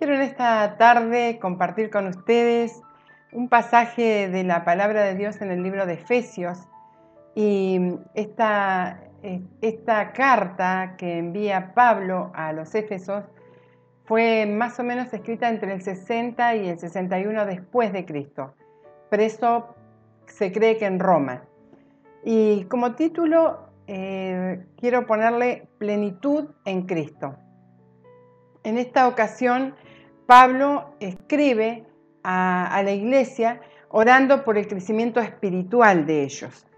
Quiero en esta tarde compartir con ustedes un pasaje de la palabra de Dios en el libro de Efesios y esta, esta carta que envía Pablo a los Éfesos fue más o menos escrita entre el 60 y el 61 después de Cristo, preso se cree que en Roma. Y como título eh, quiero ponerle plenitud en Cristo. En esta ocasión Pablo escribe a, la iglesia orando por el crecimiento espiritual de ellos.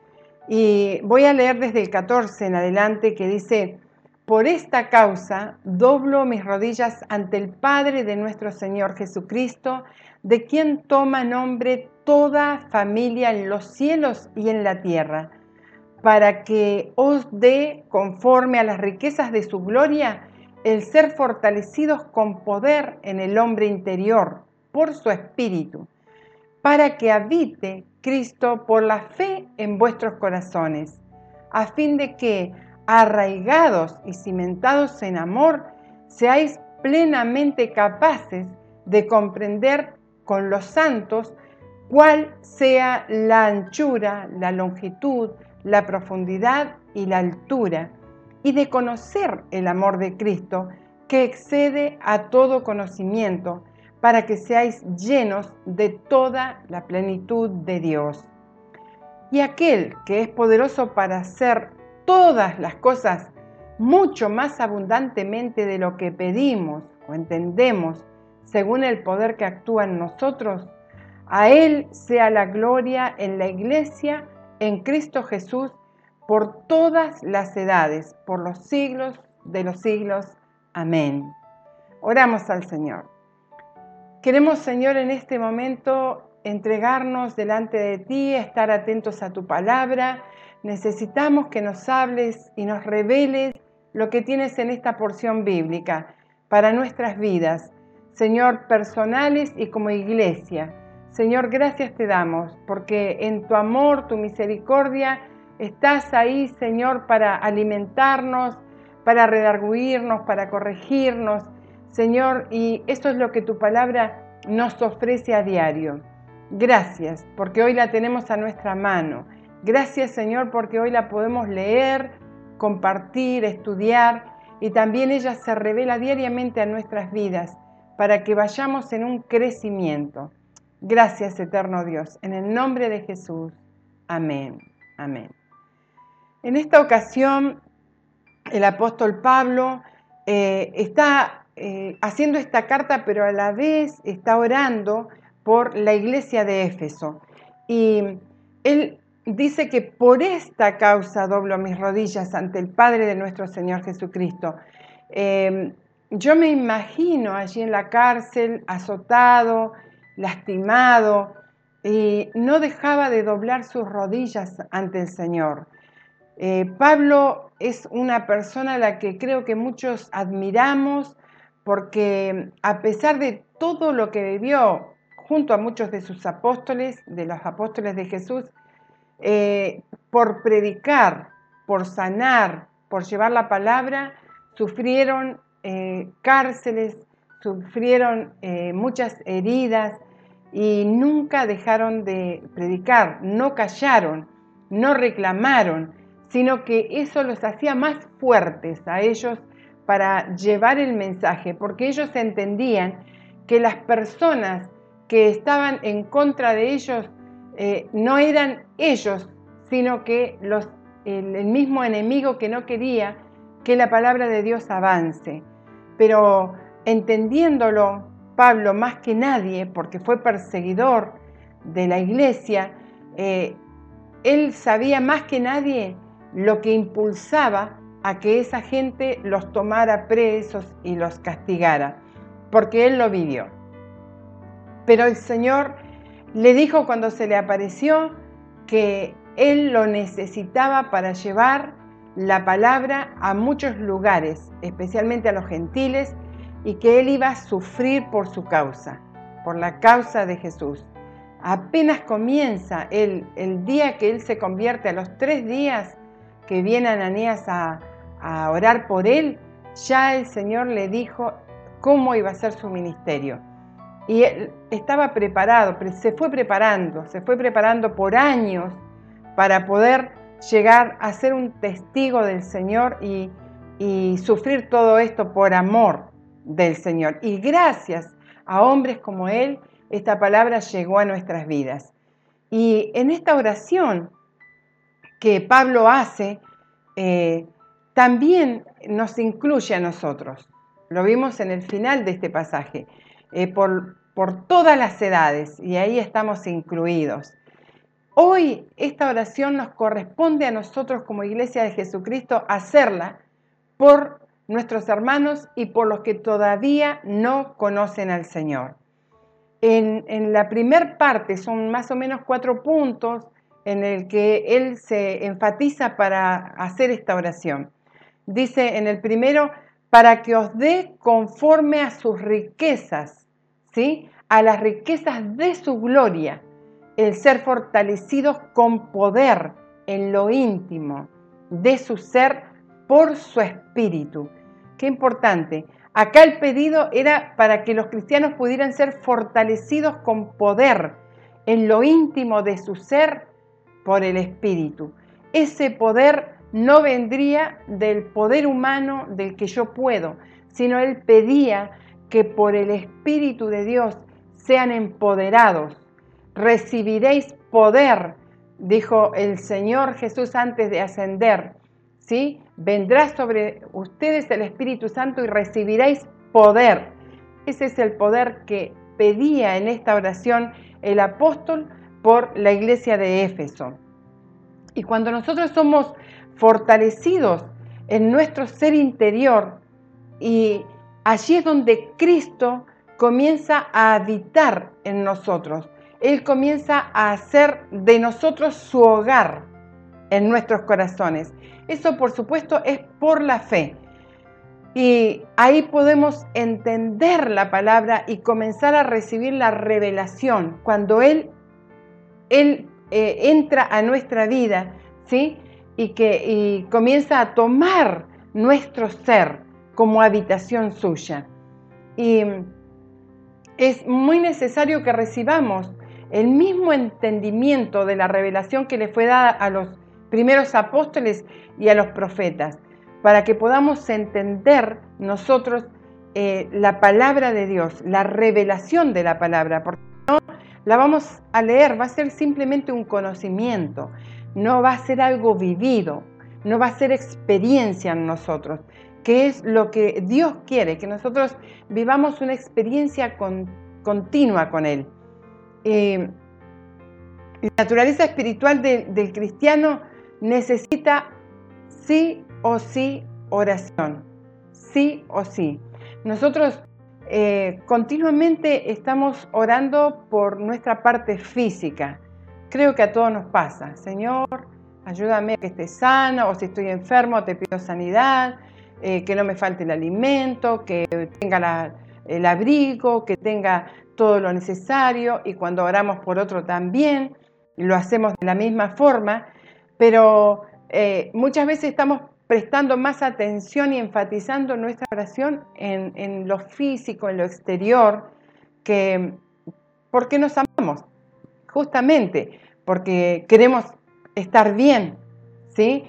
Y voy a leer desde el 14 en adelante que dice, por esta causa doblo mis rodillas ante el Padre de nuestro Señor Jesucristo, de quien toma nombre toda familia en los cielos y en la tierra, para que os dé, conforme a las riquezas de su gloria, el ser fortalecidos con poder en el hombre interior por su espíritu, para que habite Cristo por la fe en vuestros corazones, a fin de que, arraigados y cimentados en amor, seáis plenamente capaces de comprender con los santos cuál sea la anchura, la longitud, la profundidad y la altura y de conocer el amor de Cristo que excede a todo conocimiento, para que seáis llenos de toda la plenitud de Dios. Y aquel que es poderoso para hacer todas las cosas mucho más abundantemente de lo que pedimos o entendemos, según el poder que actúa en nosotros, a Él sea la gloria en la iglesia, en Cristo Jesús, por todas las edades, por los siglos de los siglos. Amén. Oramos al Señor. Queremos, Señor, en este momento entregarnos delante de ti, estar atentos a tu palabra. Necesitamos que nos hables y nos reveles lo que tienes en esta porción bíblica para nuestras vidas, Señor, personales y como iglesia. Señor, gracias te damos porque en tu amor, tu misericordia, Estás ahí, Señor, para alimentarnos, para redarguirnos, para corregirnos, Señor, y eso es lo que tu palabra nos ofrece a diario. Gracias, porque hoy la tenemos a nuestra mano. Gracias, Señor, porque hoy la podemos leer, compartir, estudiar, y también ella se revela diariamente a nuestras vidas para que vayamos en un crecimiento. Gracias, eterno Dios. En el nombre de Jesús. Amén. Amén. En esta ocasión, el apóstol Pablo eh, está eh, haciendo esta carta, pero a la vez está orando por la iglesia de Éfeso. Y él dice que por esta causa doblo mis rodillas ante el Padre de nuestro Señor Jesucristo. Em, yo me imagino allí en la cárcel, azotado, lastimado, y no dejaba de doblar sus rodillas ante el Señor. Eh, Pablo es una persona a la que creo que muchos admiramos porque a pesar de todo lo que vivió junto a muchos de sus apóstoles, de los apóstoles de Jesús, eh, por predicar, por sanar, por llevar la palabra, sufrieron eh, cárceles, sufrieron muchas heridas y nunca dejaron de predicar, no callaron, no reclamaron sino que eso los hacía más fuertes a ellos para llevar el mensaje, porque ellos entendían que las personas que estaban en contra de ellos eh, no eran ellos, sino que los, el mismo enemigo que no quería que la palabra de Dios avance. Pero entendiéndolo, Pablo más que nadie, porque fue perseguidor de la iglesia, eh, él sabía más que nadie lo que impulsaba a que esa gente los tomara presos y los castigara, porque él lo vivió. Pero el Señor le dijo cuando se le apareció que él lo necesitaba para llevar la palabra a muchos lugares, especialmente a los gentiles, y que él iba a sufrir por su causa, por la causa de Jesús. Apenas comienza el, el día que él se convierte, a los tres días que viene Ananías a, orar por él, ya el Señor le dijo, cómo iba a ser su ministerio. Y estaba preparado, se fue preparando, se fue preparando por años para poder llegar a ser un testigo del Señor y sufrir todo esto por amor del Señor. Y gracias a hombres como Él, esta palabra llegó a nuestras vidas. Y en esta oración que Pablo hace, eh, también nos incluye a nosotros. Lo vimos en el final de este pasaje, eh, por, por todas las edades, y ahí estamos incluidos. Hoy esta oración nos corresponde a nosotros como Iglesia de Jesucristo hacerla por nuestros hermanos y por los que todavía no conocen al Señor. En, la primer parte son más o menos cuatro puntos en el que él se enfatiza para hacer esta oración. Dice en el primero, para que os dé conforme a sus riquezas, ¿sí? A las riquezas de su gloria, el ser fortalecidos con poder en lo íntimo de su ser por su espíritu. Qué importante. Acá el pedido era para que los cristianos pudieran ser fortalecidos con poder en lo íntimo de su ser por el Espíritu. Ese poder no vendría del poder humano del que yo puedo, sino él pedía que por el Espíritu de Dios sean empoderados. Recibiréis poder, dijo el Señor Jesús antes de ascender. ¿Sí? vendrá sobre ustedes el Espíritu Santo y recibiréis poder. Ese es el poder que pedía en esta oración el apóstol por la iglesia de Éfeso. Y cuando nosotros somos fortalecidos en nuestro ser interior, y allí es donde Cristo comienza a habitar en nosotros. Él comienza a hacer de nosotros su hogar en nuestros corazones. Eso por supuesto es por la fe. Y ahí podemos entender la palabra y comenzar a recibir la revelación. Cuando Él, él eh, entra a nuestra vida, ¿sí? Y que comienza a tomar nuestro ser como habitación suya. Y es muy necesario que recibamos el mismo entendimiento de la revelación que le fue dada a los primeros apóstoles y a los profetas, para que podamos entender nosotros eh, la palabra de Dios, la revelación de la palabra, la vamos a leer, va a ser simplemente un conocimiento, no va a ser algo vivido, no va a ser experiencia en nosotros, que es lo que Dios quiere, que nosotros vivamos una experiencia continua con Él. Eh, la naturaleza espiritual del cristiano necesita sí o sí oración, sí o sí. Nosotros eh, continuamente estamos orando por nuestra parte física. Creo que a todos nos pasa. Señor, ayúdame a que esté sano o si estoy enfermo te pido sanidad, eh, que no me falte el alimento, que tenga el abrigo, que tenga todo lo necesario y cuando oramos por otro también, lo hacemos de la misma forma pero eh, muchas veces estamos prestando más atención y enfatizando nuestra oración en, lo físico, en lo exterior, que porque nos amamos, justamente porque queremos estar bien, ¿sí?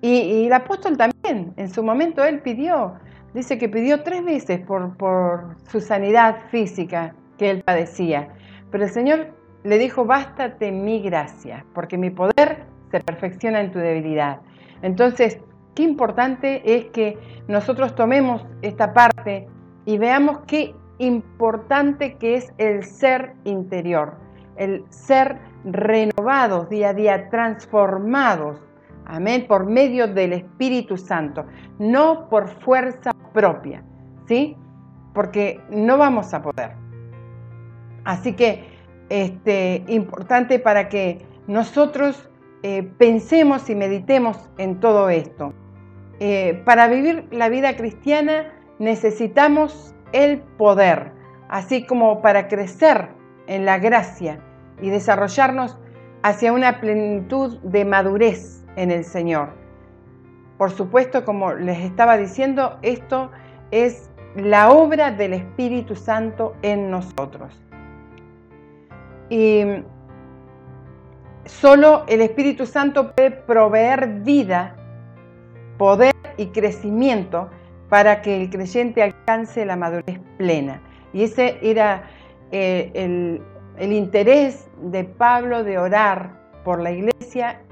Y, el apóstol también, en su momento él pidió, dice que pidió tres veces por, por su sanidad física que él padecía, pero el Señor le dijo, bástate mi gracia, porque mi poder se perfecciona en tu debilidad. Entonces, qué importante es que nosotros tomemos esta parte y veamos qué importante que es el ser interior, el ser renovados día a día, transformados, amén, por medio del Espíritu Santo, no por fuerza propia, ¿sí? Porque no vamos a poder. Así que, este, importante para que nosotros eh, pensemos y meditemos en todo esto. Eh, para vivir la vida cristiana necesitamos el poder, así como para crecer en la gracia y desarrollarnos hacia una plenitud de madurez en el Señor. Por supuesto, como les estaba diciendo, esto es la obra del Espíritu Santo en nosotros. Y solo el Espíritu Santo puede proveer vida, poder y crecimiento para que el creyente alcance la madurez plena. Y ese era eh, el, el interés de Pablo de orar por la iglesia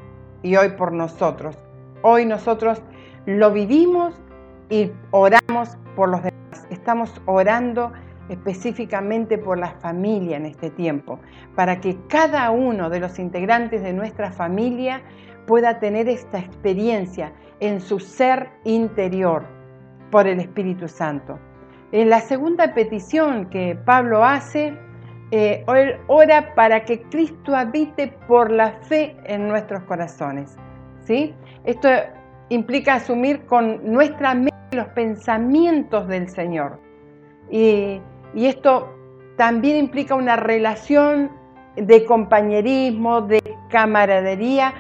y hoy por nosotros. Hoy nosotros lo vivimos y oramos por los demás. Estamos orando específicamente por la familia en este tiempo, para que cada uno de los integrantes de nuestra familia pueda tener esta experiencia en su ser interior por el Espíritu Santo. En la segunda petición que Pablo hace, eh, ora para que Cristo habite por la fe en nuestros corazones. ¿sí? Esto implica asumir con nuestra mente los pensamientos del Señor. Y esto también implica una relación de compañerismo, de camaradería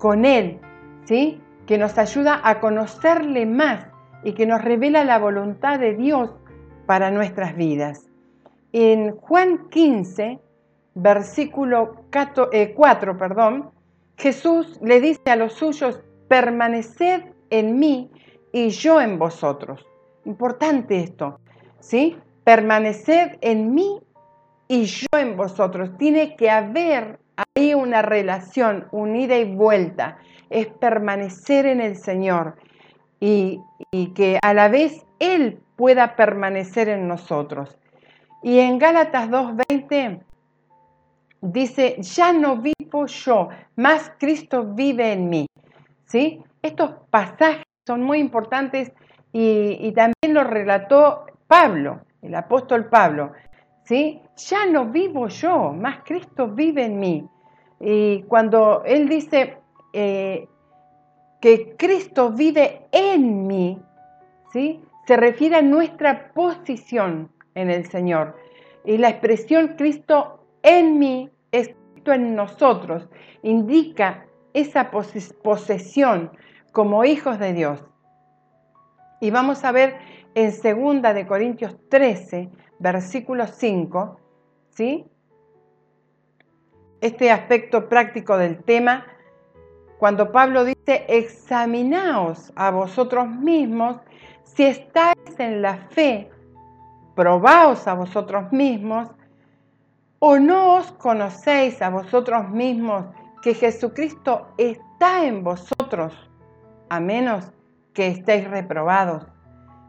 con Él, ¿sí? que nos ayuda a conocerle más y que nos revela la voluntad de Dios para nuestras vidas. En Juan 15, versículo 4, eh, perdón, Jesús le dice a los suyos, permaneced en mí y yo en vosotros. Importante esto, ¿sí? Permaneced en mí y yo en vosotros. Tiene que haber ahí una relación, un ida y vuelta. Es permanecer en el Señor y, y que a la vez Él pueda permanecer en nosotros. Y en Gálatas 2.20 dice, ya no vivo yo, más Cristo vive en mí. ¿Sí? Estos pasajes son muy importantes y, también lo relató Pablo, el apóstol Pablo. ¿Sí? Ya no vivo yo, más Cristo vive en mí. Y cuando él dice eh, que Cristo vive en mí, ¿sí? se refiere a nuestra posición en el Señor. Y la expresión Cristo en mí, Cristo en nosotros, indica esa posesión como hijos de Dios. Y vamos a ver en 2 de Corintios 13, versículo 5, ¿sí? Este aspecto práctico del tema, cuando Pablo dice, examinaos a vosotros mismos si estáis en la fe probaos a vosotros mismos, o no os conocéis a vosotros mismos que Jesucristo está en vosotros, a menos que estéis reprobados.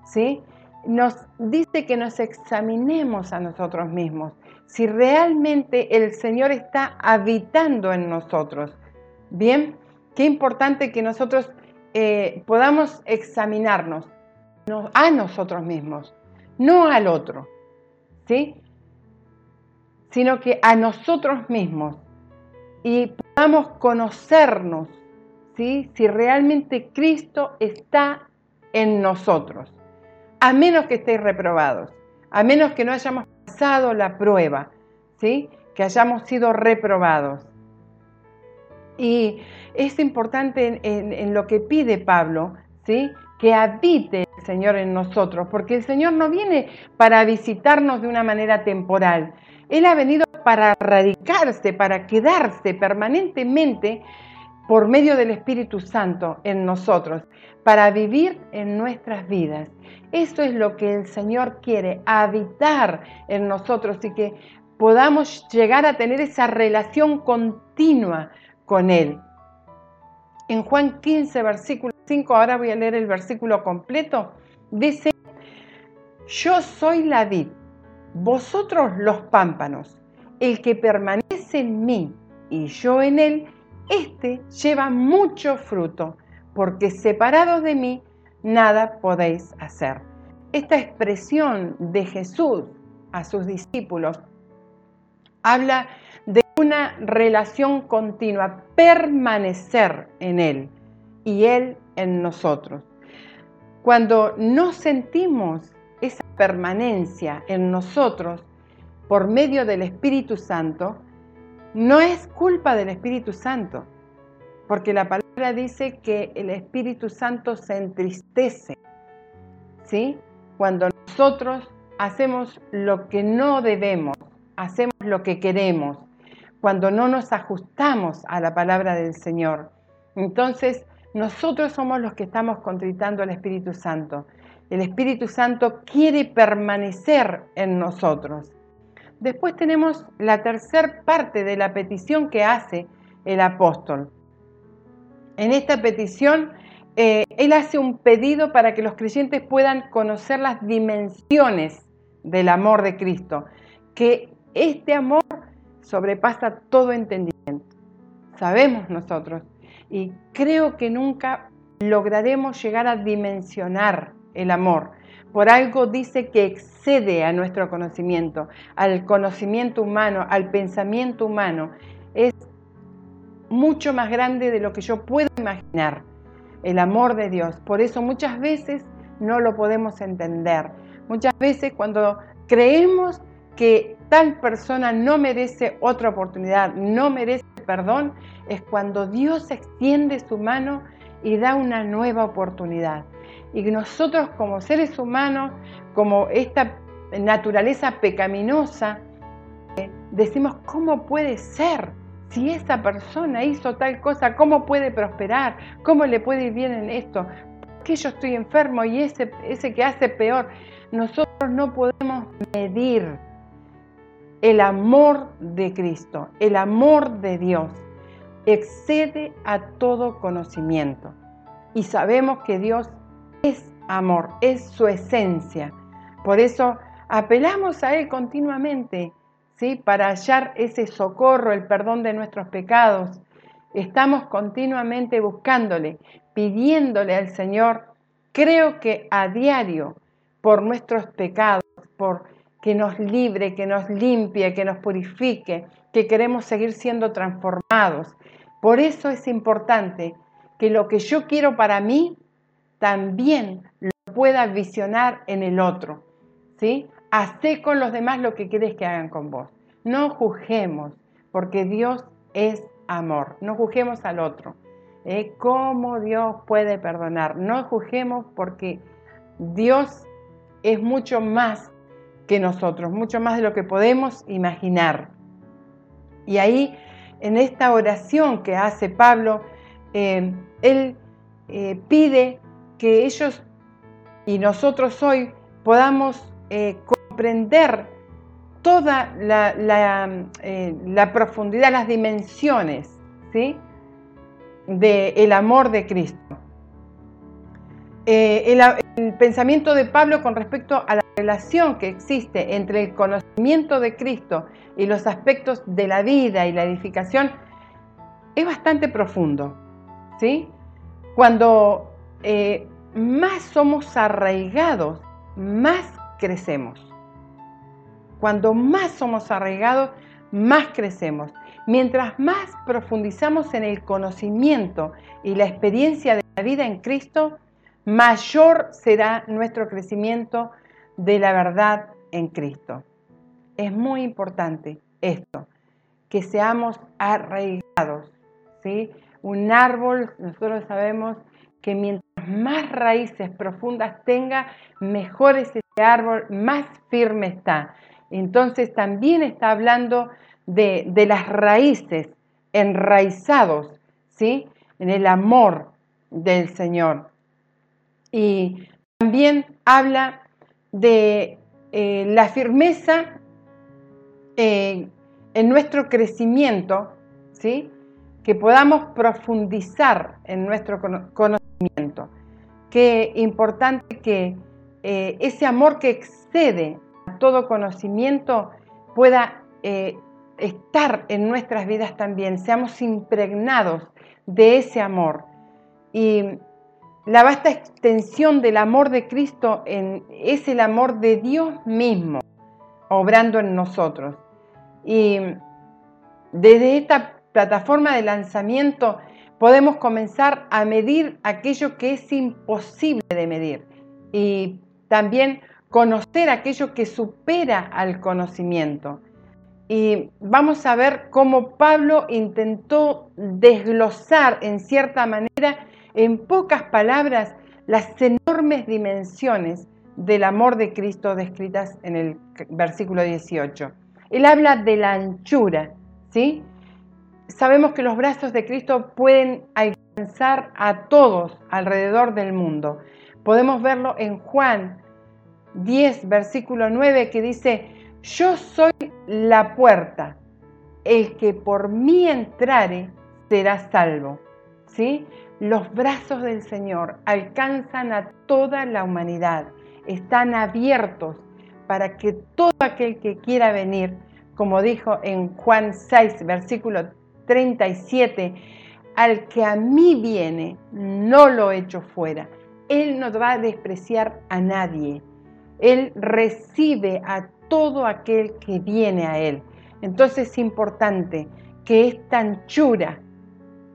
¿Sí? Nos dice que nos examinemos a nosotros mismos, si realmente el Señor está habitando en nosotros. Bien, qué importante que nosotros eh, podamos examinarnos a nosotros mismos no al otro, ¿sí? Sino que a nosotros mismos y podamos conocernos, ¿sí? Si realmente Cristo está en nosotros, a menos que estéis reprobados, a menos que no hayamos pasado la prueba, ¿sí? Que hayamos sido reprobados. Y es importante en, lo que pide Pablo, ¿sí? Que habite Señor en nosotros, porque el Señor no viene para visitarnos de una manera temporal. Él ha venido para radicarse, para quedarse permanentemente por medio del Espíritu Santo en nosotros, para vivir en nuestras vidas. Eso es lo que el Señor quiere, habitar en nosotros y que podamos llegar a tener esa relación continua con Él. En Juan 15, versículo 5, ahora voy a leer el versículo completo, dice, yo soy la vid, vosotros los pámpanos, el que permanece en mí y yo en él, éste lleva mucho fruto, porque separados de mí nada podéis hacer. Esta expresión de Jesús a sus discípulos habla de una relación continua, permanecer en Él y Él en nosotros. Cuando no sentimos esa permanencia en nosotros por medio del Espíritu Santo, no es culpa del Espíritu Santo, porque la palabra dice que el Espíritu Santo se entristece, ¿sí? Cuando nosotros hacemos lo que no debemos, hacemos lo que queremos, cuando no nos ajustamos a la palabra del Señor. Entonces, nosotros somos los que estamos contritando al Espíritu Santo. El Espíritu Santo quiere permanecer en nosotros. Después tenemos la tercera parte de la petición que hace el apóstol. En esta petición, eh, él hace un pedido para que los creyentes puedan conocer las dimensiones del amor de Cristo, que este amor sobrepasa todo entendimiento. Sabemos nosotros y creo que nunca lograremos llegar a dimensionar el amor. Por algo dice que excede a nuestro conocimiento, al conocimiento humano, al pensamiento humano. Es mucho más grande de lo que yo puedo imaginar, el amor de Dios. Por eso muchas veces no lo podemos entender. Muchas veces cuando creemos que tal persona no merece otra oportunidad, no merece perdón, es cuando Dios extiende su mano y da una nueva oportunidad. Y nosotros como seres humanos, como esta naturaleza pecaminosa, eh, decimos, ¿cómo puede ser? Si esa persona hizo tal cosa, ¿cómo puede prosperar? ¿Cómo le puede ir bien en esto? ¿Por qué yo estoy enfermo y ese, ese que hace peor? Nosotros no podemos medir el amor de Cristo, el amor de Dios. Excede a todo conocimiento. Y sabemos que Dios es amor, es su esencia. Por eso apelamos a Él continuamente, ¿sí? Para hallar ese socorro, el perdón de nuestros pecados. Estamos continuamente buscándole, pidiéndole al Señor, creo que a diario, por nuestros pecados, por que nos libre, que nos limpie, que nos purifique, que queremos seguir siendo transformados. Por eso es importante que lo que yo quiero para mí, también lo pueda visionar en el otro. ¿sí? Hacé con los demás lo que quieres que hagan con vos. No juzguemos, porque Dios es amor. No juzguemos al otro. ¿eh? ¿Cómo Dios puede perdonar? No juzguemos porque Dios es mucho más que nosotros, mucho más de lo que podemos imaginar. Y ahí, en esta oración que hace Pablo, eh, él eh, pide que ellos y nosotros hoy podamos eh, comprender toda eh, la, profundidad, las dimensiones ¿sí? del amor de Cristo. Eh, el, pensamiento de Pablo con respecto a la relación que existe entre el conocimiento de Cristo y los aspectos de la vida y la edificación es bastante profundo. ¿sí? Cuando más somos arraigados, más crecemos. Cuando más somos arraigados, más crecemos. Mientras más profundizamos en el conocimiento y la experiencia de la vida en Cristo, mayor será nuestro crecimiento de la verdad en Cristo. Es muy importante esto, que seamos arraigados. ¿sí? Un árbol, nosotros sabemos que mientras más raíces profundas tenga, mejor es ese árbol, más firme está. Entonces también está hablando de, las raíces enraizados, ¿sí? En el amor del Señor. Y también habla de eh, la firmeza eh, en nuestro crecimiento, ¿sí? Que podamos profundizar en nuestro conocimiento Qué importante que eh, ese amor que excede a todo conocimiento pueda eh, estar en nuestras vidas también, seamos impregnados de ese amor. Y la vasta extensión del amor de Cristo es el amor de Dios mismo, obrando en nosotros. Y desde esta plataforma de lanzamiento podemos comenzar a medir aquello que es imposible de medir y también conocer aquello que supera al conocimiento. Y vamos a ver cómo Pablo intentó desglosar en cierta manera, en pocas palabras, las enormes dimensiones del amor de Cristo descritas en el versículo 18. Él habla de la anchura, ¿sí? Sabemos que los brazos de Cristo pueden alcanzar a todos alrededor del mundo. Podemos verlo en Juan 10, versículo 9, que dice, yo soy la puerta, el que por mí entrare será salvo. ¿Sí? Los brazos del Señor alcanzan a toda la humanidad, están abiertos para que todo aquel que quiera venir, como dijo en Juan 6, versículo 37, al que a mí viene, no lo echo fuera. Él no va a despreciar a nadie. Él recibe a todo aquel que viene a Él. Entonces es importante que esta anchura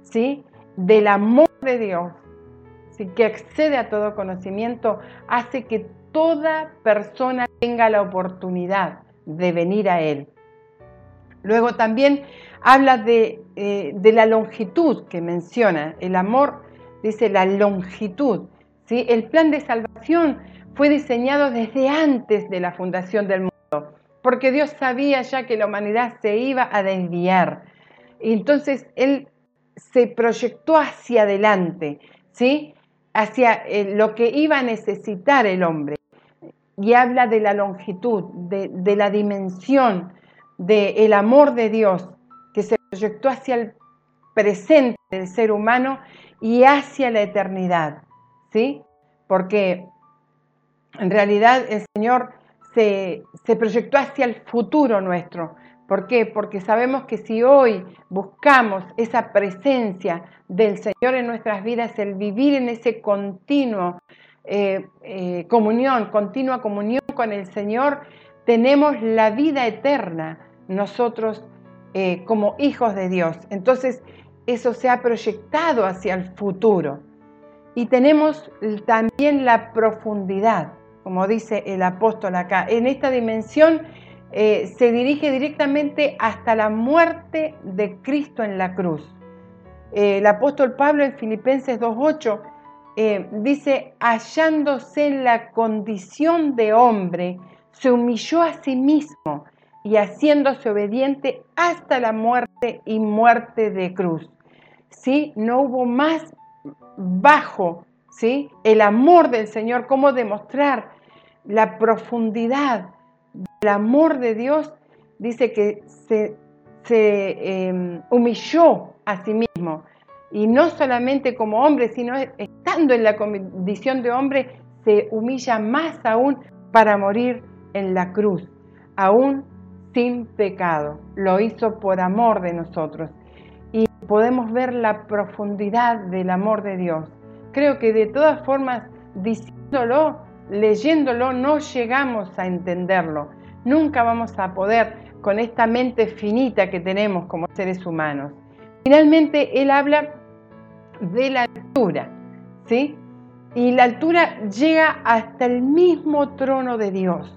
¿sí? del amor de Dios, ¿sí? que accede a todo conocimiento, hace que toda persona tenga la oportunidad de venir a Él. Luego también habla de, eh, de la longitud que menciona. El amor dice la longitud. ¿sí? El plan de salvación fue diseñado desde antes de la fundación del mundo, porque Dios sabía ya que la humanidad se iba a desviar. Entonces Él se proyectó hacia adelante, ¿sí? hacia eh, lo que iba a necesitar el hombre. Y habla de la longitud, de, la dimensión del amor de Dios proyectó hacia el presente del ser humano y hacia la eternidad. ¿sí? Porque en realidad el Señor se, proyectó hacia el futuro nuestro. ¿Por qué? Porque sabemos que si hoy buscamos esa presencia del Señor en nuestras vidas, el vivir en ese continuo eh, eh, comunión, continua comunión con el Señor, tenemos la vida eterna nosotros eh, como hijos de Dios. Entonces, eso se ha proyectado hacia el futuro. Y tenemos también la profundidad como dice el apóstol acá. En esta dimensión eh, se dirige directamente hasta la muerte de Cristo en la cruz. Eh, el apóstol Pablo en Filipenses 2.8 eh, dice, hallándose en la condición de hombre, se humilló a sí mismo y haciéndose obediente hasta la muerte y muerte de cruz. ¿Sí? No hubo más bajo ¿sí? el amor del Señor, cómo demostrar la profundidad del amor de Dios, dice que se, em, humilló a sí mismo. Y no solamente como hombre, sino estando en la condición de hombre, se humilla más aún para morir en la cruz, aún sin pecado. Lo hizo por amor de nosotros. Y podemos ver la profundidad del amor de Dios. Creo que de todas formas, diciéndolo, leyéndolo no llegamos a entenderlo. Nunca vamos a poder con esta mente finita que tenemos como seres humanos. Finalmente, él habla de la altura, ¿sí? Y la altura llega hasta el mismo trono de Dios.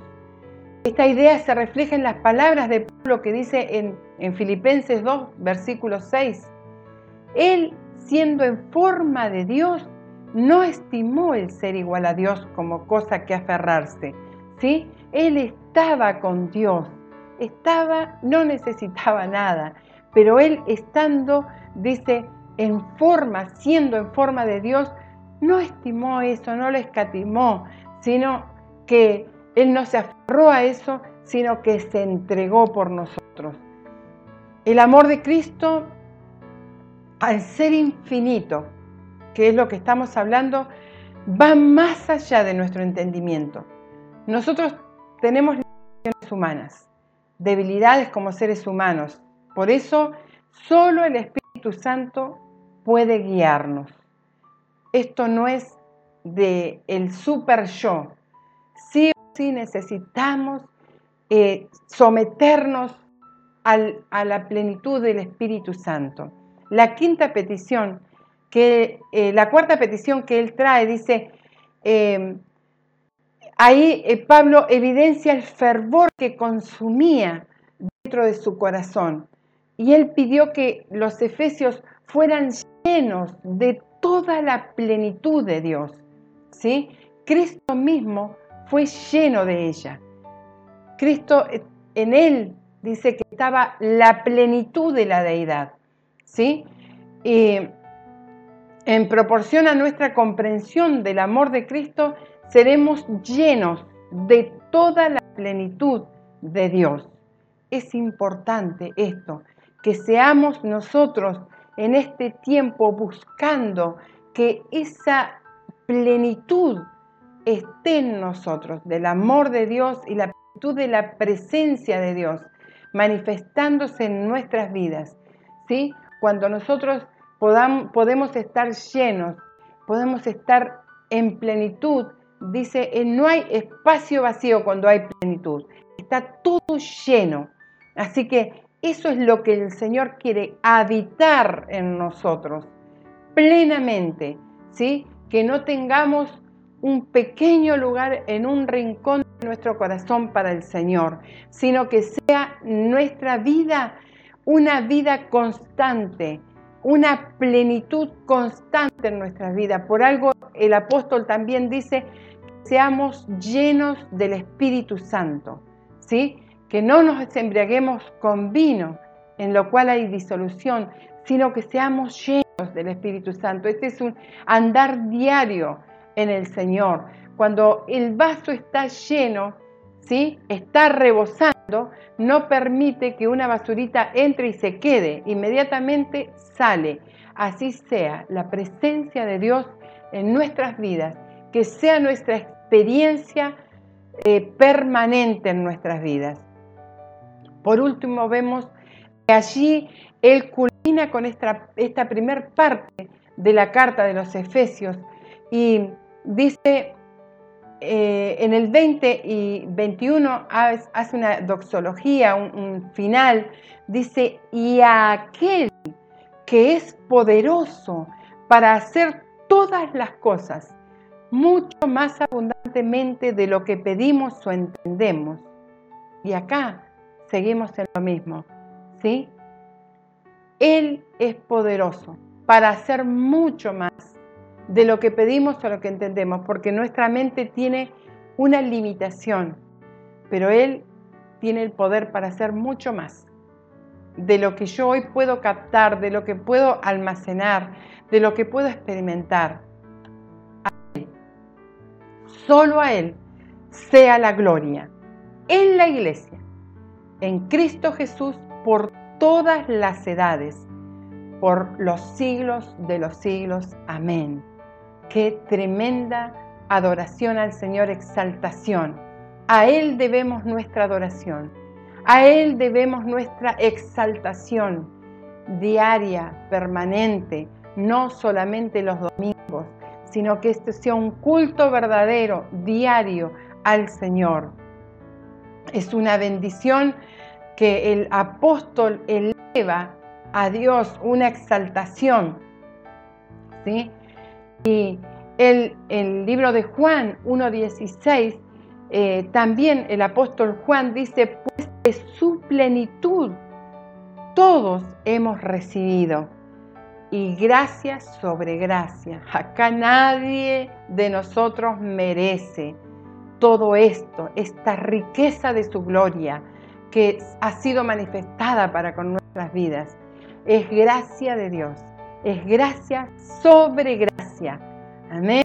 Esta idea se refleja en las palabras de Pablo que dice en, en Filipenses 2, versículo 6. Él, siendo en forma de Dios, no estimó el ser igual a Dios como cosa que aferrarse, ¿sí? Él estaba con Dios, estaba, no necesitaba nada, pero él estando, dice, en forma, siendo en forma de Dios, no estimó eso, no lo escatimó, sino que él no se aferró a eso, sino que se entregó por nosotros. El amor de Cristo, al ser infinito, que es lo que estamos hablando, va más allá de nuestro entendimiento. Nosotros tenemos limitaciones humanas, debilidades como seres humanos. Por eso, solo el Espíritu Santo puede guiarnos. Esto no es de el super yo. Sí necesitamos eh, someternos a la plenitud del Espíritu Santo. La quinta petición que eh, la cuarta petición que él trae dice, em, ahí eh, Pablo evidencia el fervor que consumía dentro de su corazón. Y él pidió que los efesios fueran llenos de toda la plenitud de Dios. ¿sí? Cristo mismo fue lleno de ella. Cristo en él dice que estaba la plenitud de la deidad. ¿sí? Y en proporción a nuestra comprensión del amor de Cristo, seremos llenos de toda la plenitud de Dios. Es importante esto, que seamos nosotros en este tiempo buscando que esa plenitud esté en nosotros, del amor de Dios y la plenitud de la presencia de Dios, manifestándose en nuestras vidas. ¿sí? Cuando nosotros podamos, podemos estar llenos, podemos estar en plenitud, dice, eh, no hay espacio vacío cuando hay plenitud, está todo lleno. Así que eso es lo que el Señor quiere habitar en nosotros plenamente, ¿sí? Que no tengamos un pequeño lugar en un rincón de nuestro corazón para el Señor, sino que sea nuestra vida una vida constante, una plenitud constante en nuestras vidas. Por algo el apóstol también dice que seamos llenos del Espíritu Santo, ¿sí? Que no nos embriaguemos con vino, en lo cual hay disolución, sino que seamos llenos del Espíritu Santo. Este es un andar diario en el Señor. Cuando el vaso está lleno, ¿sí? Está rebosando, no permite que una basurita entre y se quede, inmediatamente sale. Así sea la presencia de Dios en nuestras vidas, que sea nuestra experiencia eh, permanente en nuestras vidas. Por último, vemos que allí Él culmina con esta, esta primer parte de la carta de los Efesios y dice eh, en el 20 y 21 hace una doxología, un, final, dice, y a aquel que es poderoso para hacer todas las cosas, mucho más abundantemente de lo que pedimos o entendemos. Y acá seguimos en lo mismo, ¿sí? Él es poderoso para hacer mucho más de lo que pedimos o lo que entendemos, porque nuestra mente tiene una limitación, pero Él tiene el poder para hacer mucho más de lo que yo hoy puedo captar, de lo que puedo almacenar, de lo que puedo experimentar. A él, solo a Él sea la gloria en la iglesia, en Cristo Jesús por todas las edades, por los siglos de los siglos. Amén. Qué tremenda adoración al Señor, exaltación. A Él debemos nuestra adoración. A Él debemos nuestra exaltación diaria, permanente, no solamente los domingos, sino que esto sea un culto verdadero, diario al Señor. Es una bendición que el apóstol eleva a Dios, una exaltación. ¿sí? Y el, el libro de Juan 1.16, eh, también el apóstol Juan dice, pues de su plenitud todos hemos recibido. Y gracia sobre gracia. Acá nadie de nosotros merece todo esto, esta riqueza de su gloria que ha sido manifestada para con nuestras vidas. Es gracia de Dios, es gracia sobre gracia Amén.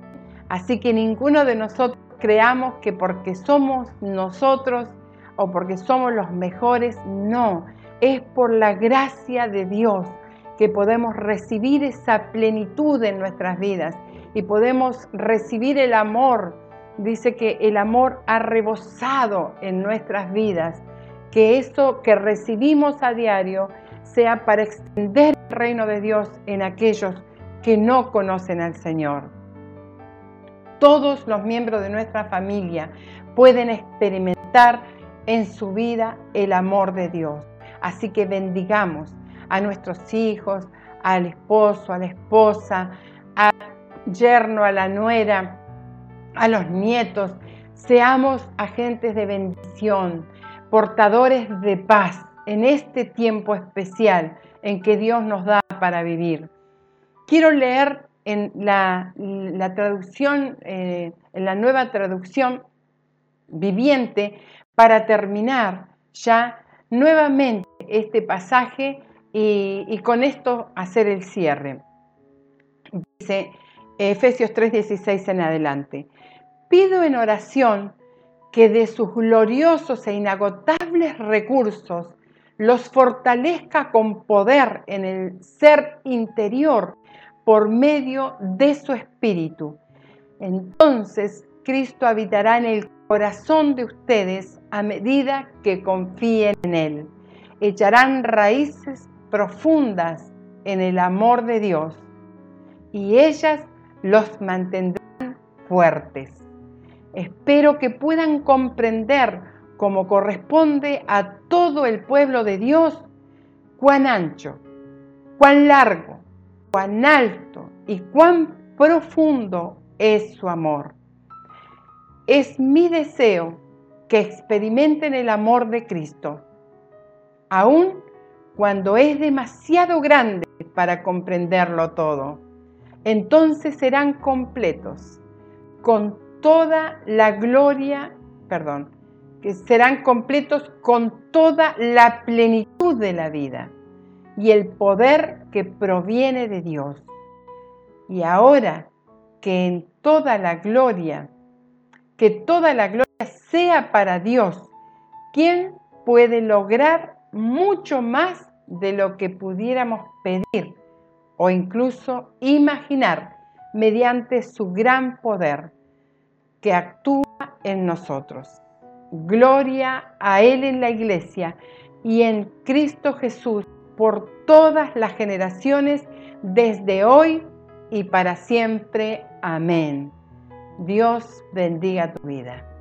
Así que ninguno de nosotros creamos que porque somos nosotros o porque somos los mejores, no. Es por la gracia de Dios que podemos recibir esa plenitud en nuestras vidas y podemos recibir el amor. Dice que el amor ha rebosado en nuestras vidas, que eso que recibimos a diario sea para extender reino de Dios en aquellos que no conocen al Señor. Todos los miembros de nuestra familia pueden experimentar en su vida el amor de Dios. Así que bendigamos a nuestros hijos, al esposo, a la esposa, al yerno, a la nuera, a los nietos. Seamos agentes de bendición, portadores de paz en este tiempo especial en que Dios nos da para vivir. Quiero leer en la, traducción, eh, en la nueva traducción viviente para terminar ya nuevamente este pasaje y, con esto hacer el cierre. Dice Efesios 3:16 en adelante. Pido en oración que de sus gloriosos e inagotables recursos los fortalezca con poder en el ser interior por medio de su espíritu. Entonces Cristo habitará en el corazón de ustedes a medida que confíen en Él. Echarán raíces profundas en el amor de Dios y ellas los mantendrán fuertes. Espero que puedan comprender como corresponde a todo el pueblo de Dios cuán ancho, cuán largo, cuán alto y cuán profundo es su amor. Es mi deseo que experimenten el amor de Cristo, aun cuando es demasiado grande para comprenderlo todo. Entonces serán completos con toda la gloria, perdón, que serán completos con toda la plenitud de la vida y el poder que proviene de Dios. Y ahora que en toda la gloria, que toda la gloria sea para Dios, quien puede lograr mucho más de lo que pudiéramos pedir o incluso imaginar mediante su gran poder que actúa en nosotros. Gloria a Él en la iglesia y en Cristo Jesús por todas las generaciones, desde hoy y para siempre. Amén. Dios bendiga tu vida.